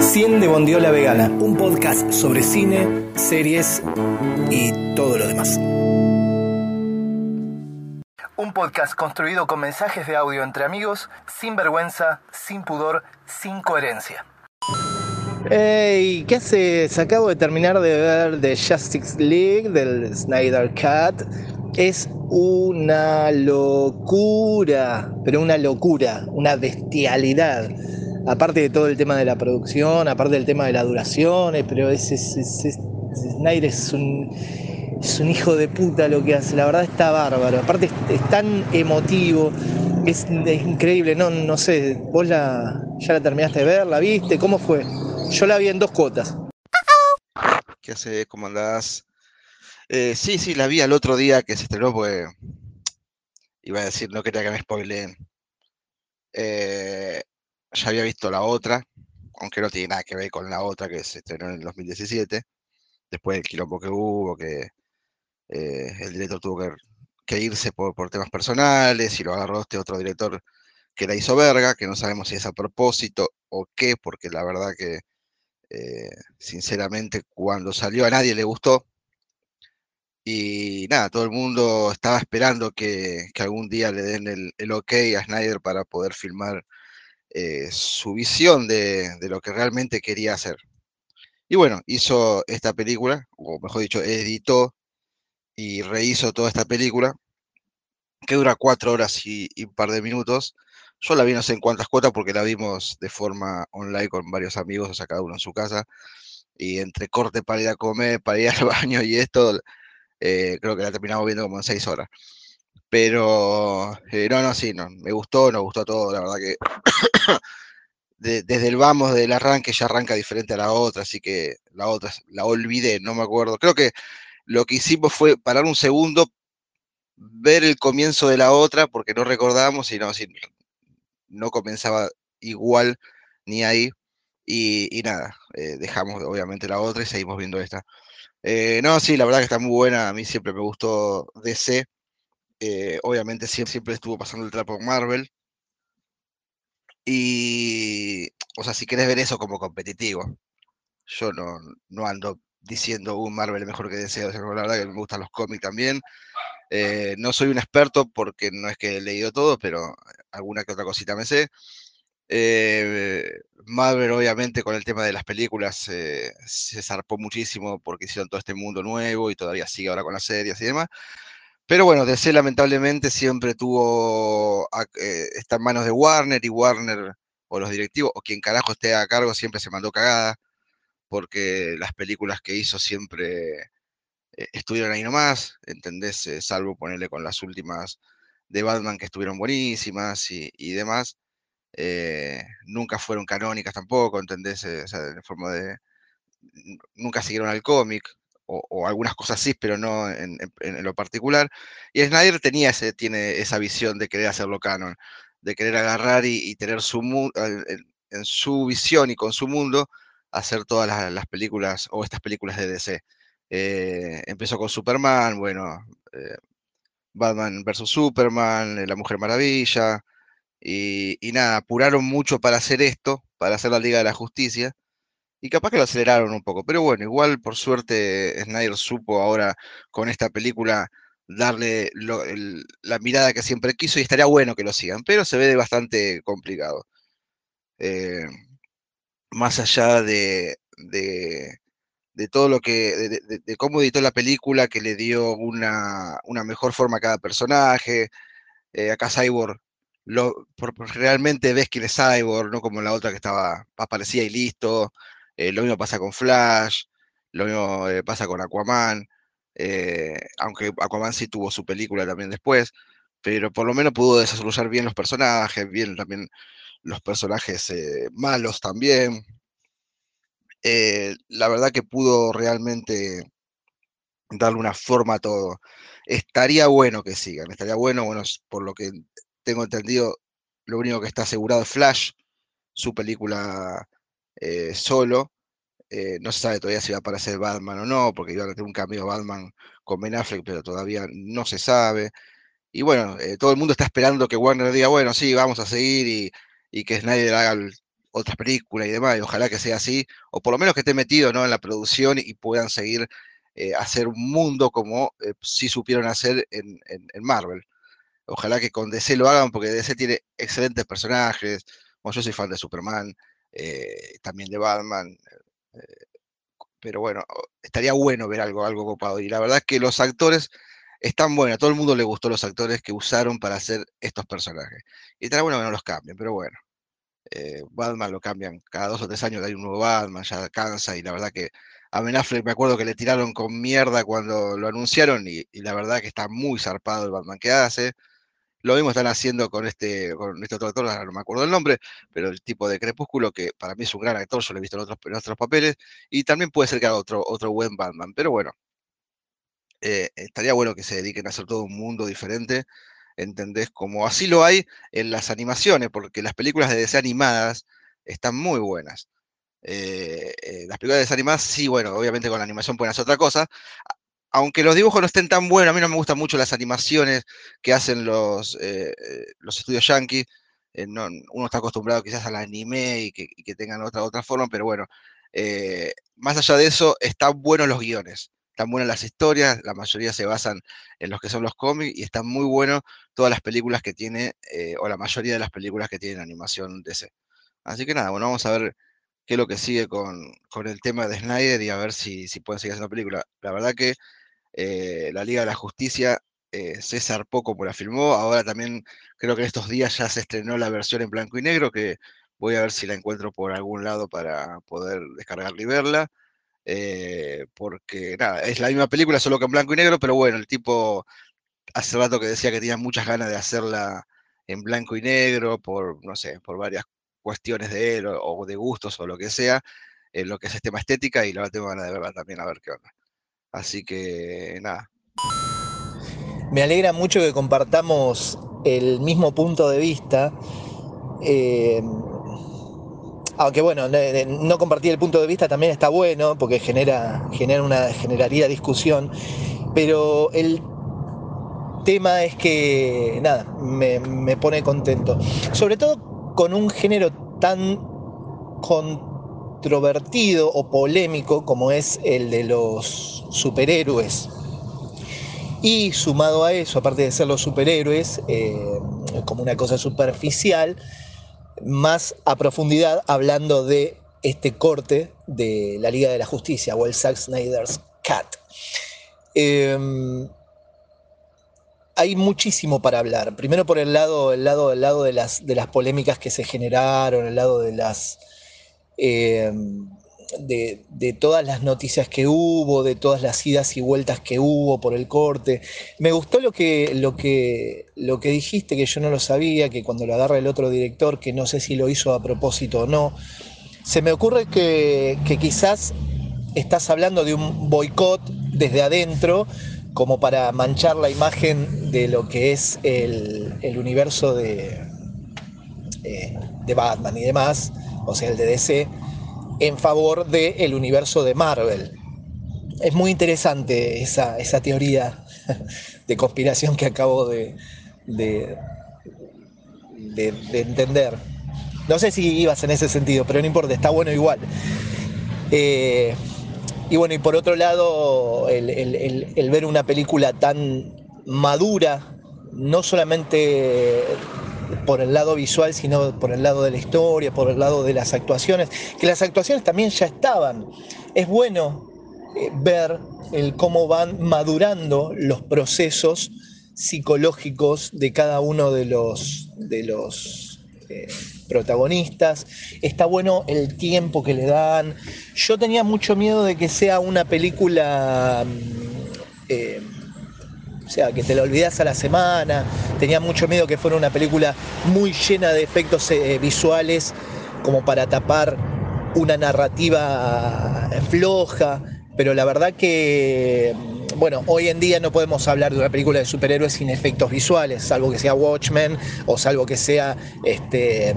Cien de Bondiola Vegana, un podcast sobre cine, series y todo lo demás. Un podcast construido con mensajes de audio entre amigos, sin vergüenza, sin pudor, sin coherencia. Hey, ¿qué haces? Acabo de terminar de ver The Justice League del Snyder Cut. Es una locura, pero una locura, una bestialidad. Aparte de todo el tema de la producción, aparte del tema de la duración, eh, pero ese, Snyder es un, es un hijo de puta lo que hace, la verdad está bárbaro. Aparte es, tan emotivo, es, increíble, no, no sé, vos la, ya la terminaste de ver, la viste, ¿cómo fue? Yo la vi en dos cuotas. ¿Qué hace? ¿Cómo andás? Eh, sí, sí, la vi al otro día que se estrenó, pues iba a decir, no quería que me spoileen. Eh, ya había visto la otra, aunque no tiene nada que ver con la otra que se estrenó en el 2017, después del quilombo que hubo, que eh, el director tuvo que, irse por, temas personales y lo agarró este otro director que la hizo verga, que no sabemos si es a propósito o qué, porque la verdad que sinceramente cuando salió a nadie le gustó. Y nada, todo el mundo estaba esperando que, algún día le den el, ok a Snyder para poder filmar eh, su visión de, lo que realmente quería hacer. Y bueno, hizo esta película, o mejor dicho, editó y rehizo toda esta película, que dura cuatro horas y, un par de minutos. Yo la vi no sé en cuántas cuotas porque la vimos de forma online con varios amigos, o sea, cada uno en su casa. Y entre corte para ir a comer, para ir al baño y esto, eh, creo que la terminamos viendo como en seis horas. Pero, eh, no, no, sí, no, me gustó, nos gustó todo, la verdad que desde el vamos del arranque ya arranca diferente a la otra, así que la otra la olvidé, no me acuerdo. Creo que lo que hicimos fue parar un segundo, ver el comienzo de la otra, porque no recordábamos y no, no comenzaba igual ni ahí. Y, nada, eh, dejamos obviamente la otra y seguimos viendo esta. Eh, no, sí, la verdad que está muy buena. A mí siempre me gustó DC. Eh, obviamente siempre, siempre estuvo pasando el trapo Marvel. Y, o sea, si querés ver eso como competitivo, yo no, no ando diciendo un Marvel es mejor que DC. O sea, la verdad que me gustan los cómics también. Eh, no soy un experto porque no es que he leído todo, pero alguna que otra cosita me sé. Eh, obviamente, con el tema de las películas eh, se zarpó muchísimo porque hicieron todo este mundo nuevo y todavía sigue ahora con las series y demás. Pero bueno, DC lamentablemente siempre tuvo, eh, está en manos de Warner y Warner o los directivos o quien carajo esté a cargo siempre se mandó cagada porque las películas que hizo siempre estuvieron ahí nomás, ¿entendés? salvo ponerle con las últimas de Batman que estuvieron buenísimas y demás. Eh, nunca fueron canónicas tampoco, ¿entendés? Eh, o de forma de... Nunca siguieron al cómic, o, algunas cosas sí, pero no en, lo particular. Y Snyder tenía ese, tiene esa visión de querer hacerlo canon, de querer agarrar y, tener su en, su visión y con su mundo, hacer todas las, películas o estas películas de DC. Eh, empezó con Superman, bueno, Batman vs. Superman, La Mujer Maravilla, y, nada, apuraron mucho para hacer esto, para hacer la Liga de la Justicia, y capaz que lo aceleraron un poco, pero bueno, igual por suerte Snyder supo ahora con esta película darle la mirada que siempre quiso y estaría bueno que lo sigan, pero se ve bastante complicado. Eh, más allá de, de, todo lo que, de, cómo editó la película, que le dio una, mejor forma a cada personaje. Eh, acá Cyborg lo, realmente ves quién es Cyborg, no como la otra que estaba, aparecía y listo. Eh, lo mismo pasa con Flash, lo mismo eh, pasa con Aquaman, eh, aunque Aquaman sí tuvo su película también después, pero por lo menos pudo desarrollar bien los personajes, bien también los personajes malos también. la verdad que pudo realmente darle una forma a todo. Estaría bueno que sigan, estaría bueno, bueno, por lo que tengo entendido, lo único que está asegurado es Flash, su película eh, solo. Eh, no se sabe todavía si va a aparecer Batman o no, porque iba a tener un cambio Batman con Ben Affleck, pero todavía no se sabe. Y bueno, eh, todo el mundo está esperando que Warner diga, bueno, sí, vamos a seguir y que Snyder haga otras películas y demás, y ojalá que sea así, o por lo menos que esté metido ¿no? en la producción y puedan seguir eh, hacer un mundo como si supieron hacer en, Marvel. Ojalá que con DC lo hagan, porque DC tiene excelentes personajes. Yo soy fan de Superman, eh, también de Batman. pero bueno, estaría bueno ver algo, algo copado. Y la verdad es que los actores están buenos. A todo el mundo le gustó los actores que usaron para hacer estos personajes. Y estaría bueno que no los cambien, pero bueno. Batman lo cambian cada dos o tres años, hay un nuevo Batman, ya cansa y la verdad que a Ben me acuerdo que le tiraron con mierda cuando lo anunciaron y, la verdad que está muy zarpado el Batman que hace. Lo mismo están haciendo con este, con este otro actor, no me acuerdo el nombre, pero el tipo de Crepúsculo, que para mí es un gran actor, yo lo he visto en otros, otros papeles, y también puede ser que haga otro, otro buen Batman, pero bueno, eh, estaría bueno que se dediquen a hacer todo un mundo diferente, ¿entendés? Como así lo hay en las animaciones, porque las películas de DC animadas están muy buenas. Eh, eh, las películas desanimadas, sí, bueno, obviamente con la animación pueden hacer otra cosa. Aunque los dibujos no estén tan buenos, a mí no me gustan mucho las animaciones que hacen los, eh, los estudios yankees. uno está acostumbrado quizás al anime y que, tengan otra, otra forma, pero bueno, más allá de eso, están buenos los guiones, están buenas las historias, la mayoría se basan en los que son los cómics y están muy buenos todas las películas que tiene, o la mayoría de las películas que tienen animación DC. Así que nada, bueno, vamos a ver qué es lo que sigue con, el tema de Snyder y a ver si, si pueden seguir haciendo película. La verdad que eh, la Liga de la Justicia eh, César poco como la filmó, ahora también creo que en estos días ya se estrenó la versión en blanco y negro, que voy a ver si la encuentro por algún lado para poder descargarla y verla. Eh, porque nada, es la misma película, solo que en blanco y negro, pero bueno, el tipo hace rato que decía que tenía muchas ganas de hacerla en blanco y negro, por, no sé, por varias cuestiones de él o, de gustos o lo que sea, en lo que es el tema estética y la tengo ganas de verla también a ver qué onda. Así que nada. Me alegra mucho que compartamos el mismo punto de vista. Eh, aunque bueno, no compartir el punto de vista también está bueno porque genera, genera una, generaría discusión. Pero el tema es que, nada, me, me pone contento. Sobre todo con un género tan controvertido o polémico como es el de los superhéroes. Y sumado a eso, aparte de ser los superhéroes, eh, como una cosa superficial, más a profundidad hablando de este corte de la Liga de la Justicia o el Zack Snyder's Cat. Em, hay muchísimo para hablar. Primero por el lado, el lado, el lado de, las, de las polémicas que se generaron, el lado de las. Eh, de, todas las noticias que hubo, de todas las idas y vueltas que hubo por el corte. Me gustó lo que, lo que, lo que dijiste, que yo no lo sabía, que cuando lo agarra el otro director, que no sé si lo hizo a propósito o no, se me ocurre que, que quizás estás hablando de un boicot desde adentro como para manchar la imagen de lo que es el, universo de, eh, de Batman y demás, o sea, el de DC, en favor del universo de Marvel. Es muy interesante esa, teoría de conspiración que acabo de, de, entender. No sé si ibas en ese sentido, pero no importa, está bueno igual. Eh, y bueno, y por otro lado, el, ver una película tan madura, no solamente por el lado visual, sino por el lado de la historia, por el lado de las actuaciones, que las actuaciones también ya estaban. Es bueno eh, ver el cómo van madurando los procesos psicológicos de cada uno de los, de los eh, protagonistas, está bueno el tiempo que le dan. Yo tenía mucho miedo de que sea una película, mm, eh, o sea, que te la olvidas a la semana, tenía mucho miedo que fuera una película muy llena de efectos eh, visuales como para tapar una narrativa floja, pero la verdad que bueno, hoy en día no podemos hablar de una película de superhéroes sin efectos visuales, salvo que sea Watchmen o salvo que sea, este,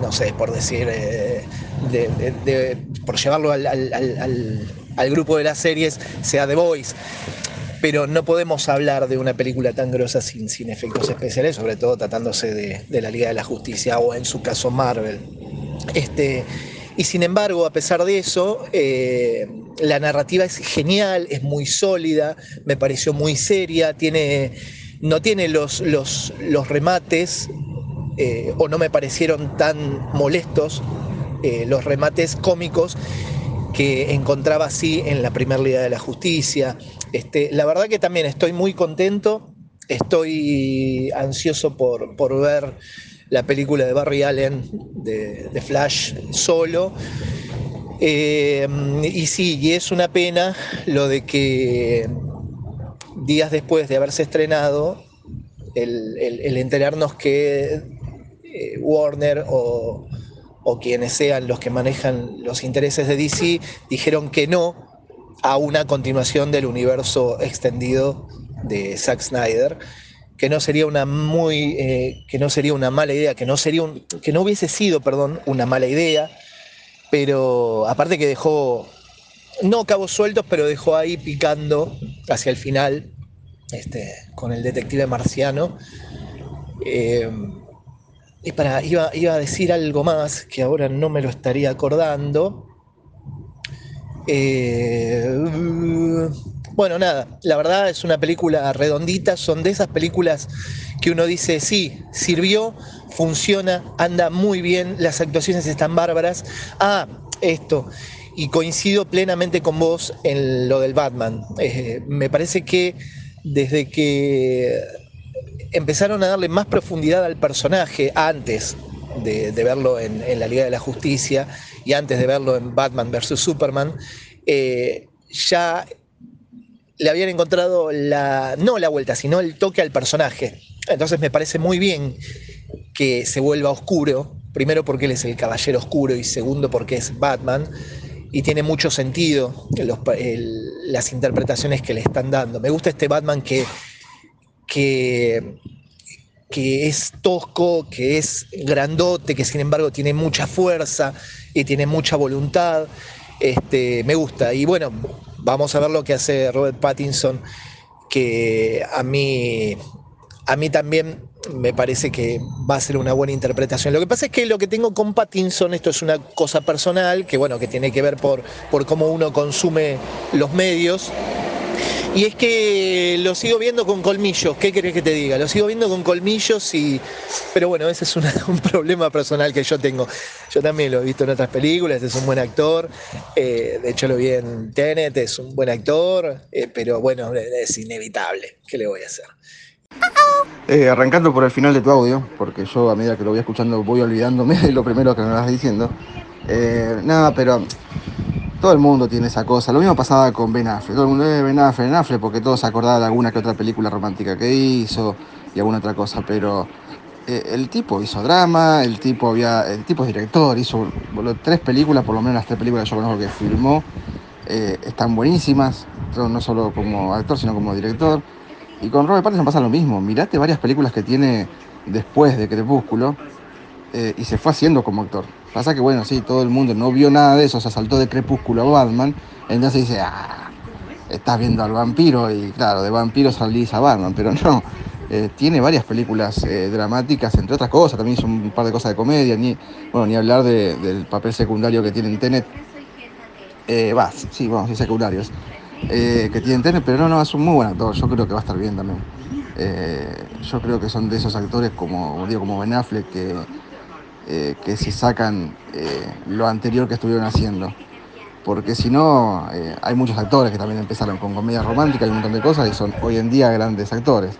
no sé, por decir, eh, por llevarlo al, grupo de las series, sea The Voice. Pero no podemos hablar de una película tan grosa sin, sin efectos especiales, sobre todo tratándose de, la Liga de la Justicia o en su caso Marvel. Este, y sin embargo, a pesar de eso, eh, la narrativa es genial, es muy sólida, me pareció muy seria, tiene, no tiene los, los, los remates, eh, o no me parecieron tan molestos eh, los remates cómicos que encontraba así en la Primera Liga de la Justicia. Este, la verdad que también estoy muy contento, estoy ansioso por, por ver la película de Barry Allen de, Flash solo. Eh, y sí, y es una pena lo de que días después de haberse estrenado, el, enterarnos que eh, Warner o, o quienes sean los que manejan los intereses de DC dijeron que no a una continuación del universo extendido de Zack Snyder que no sería una muy eh, que no sería una mala idea que no sería un, que no hubiese sido perdón una mala idea pero aparte que dejó no cabos sueltos pero dejó ahí picando hacia el final este, con el detective marciano eh, y para, iba, a decir algo más que ahora no me lo estaría acordando. Eh, bueno, nada, la verdad es una película redondita, son de esas películas que uno dice, sí, sirvió, funciona, anda muy bien, las actuaciones están bárbaras. Ah, esto, y coincido plenamente con vos en lo del Batman. Eh, me parece que desde que empezaron a darle más profundidad al personaje antes de, verlo en, la Liga de la Justicia y antes de verlo en Batman vs. Superman, eh, ya le habían encontrado la, no la vuelta, sino el toque al personaje. Entonces me parece muy bien que se vuelva oscuro, primero porque él es el caballero oscuro y segundo porque es Batman, y tiene mucho sentido las interpretaciones que le están dando. Me gusta este Batman que que, que es tosco, que es grandote, que sin embargo tiene mucha fuerza y tiene mucha voluntad. Este, me gusta. Y bueno, vamos a ver lo que hace Robert Pattinson, que a mí, a mí también me parece que va a ser una buena interpretación. Lo que pasa es que lo que tengo con Pattinson, esto es una cosa personal, que bueno, que tiene que ver por, por cómo uno consume los medios. Y es que lo sigo viendo con colmillos, ¿qué querés que te diga? Lo sigo viendo con colmillos y... Pero bueno, ese es un problema personal que yo tengo. Yo también lo he visto en otras películas, es un buen actor. Eh, de hecho lo vi en Tenet, es un buen actor, eh, pero bueno, es inevitable. ¿Qué le voy a hacer? Eh, arrancando por el final de tu audio, porque yo a medida que lo voy escuchando voy olvidándome de lo primero que me vas diciendo. nada, pero todo el mundo tiene esa cosa. Lo mismo pasaba con Ben Affleck. Todo el mundo, eh, Ben Affleck, Ben Affleck, porque todos acordaban de alguna que otra película romántica que hizo y alguna otra cosa. Pero eh, el tipo hizo drama, el tipo había, el tipo es director, hizo tres películas, por lo menos las tres películas que yo conozco que filmó, eh, están buenísimas, no solo como actor, sino como director. Y con Robert Pattinson pasa lo mismo. Mirate varias películas que tiene después de Crepúsculo y se fue haciendo como actor. Pasa que, bueno, sí, todo el mundo no vio nada de eso, se saltó de Crepúsculo a Batman, entonces dice, ah, estás viendo al vampiro y claro, de vampiro salís a Batman, pero no. Eh, tiene varias películas eh, dramáticas, entre otras cosas, también hizo un par de cosas de comedia, ni, bueno, ni hablar del papel secundario que tiene en Tenet. Eh, va, sí, vamos, sí, secundarios. que tiene Tenet, pero no, no, es un muy buen actor, yo creo que va a estar bien también. yo creo que son de esos actores como, digo, como Ben Affleck, que eh, que si sacan eh, lo anterior que estuvieron haciendo. Porque si no, eh, hay muchos actores que también empezaron con comedia romántica y un montón de cosas y son hoy en día grandes actores.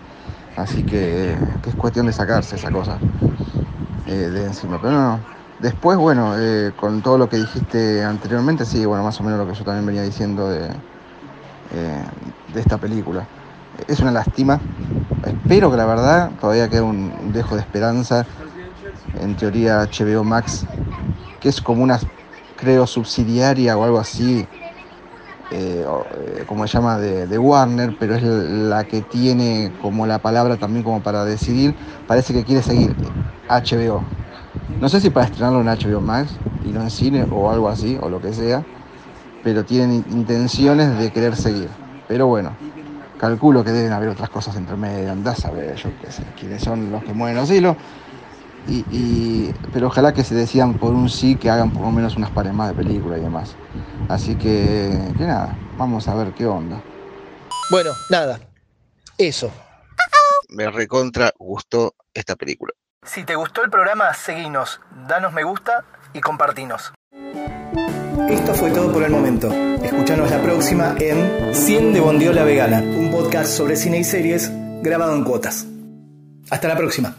Así que, es cuestión de sacarse esa cosa de encima. Pero no, Después, bueno, con todo lo que dijiste anteriormente, sí, bueno, más o menos lo que yo también venía diciendo de, de esta película. Es una lástima. Espero que la verdad todavía quede un dejo de esperanza en teoría HBO Max, que es como una, creo, subsidiaria o algo así, eh, eh, como se llama, de, Warner, pero es la que tiene como la palabra también como para decidir, parece que quiere seguir HBO. No sé si para estrenarlo en HBO Max y no en cine o algo así, o lo que sea, pero tienen intenciones de querer seguir. Pero bueno, calculo que deben haber otras cosas entre medio, andás a ver, yo qué sé, quiénes son los que mueven los hilos. Y, pero ojalá que se decían por un sí que hagan por lo menos unas pares más de película y demás. Así que, que nada, vamos a ver qué onda. Bueno, nada, eso. Me recontra gustó esta película. Si te gustó el programa, seguinos, danos me gusta y compartinos. Esto fue todo por el momento. Escuchanos la próxima en 100 de Bondiola Vegana, un podcast sobre cine y series grabado en cuotas. Hasta la próxima.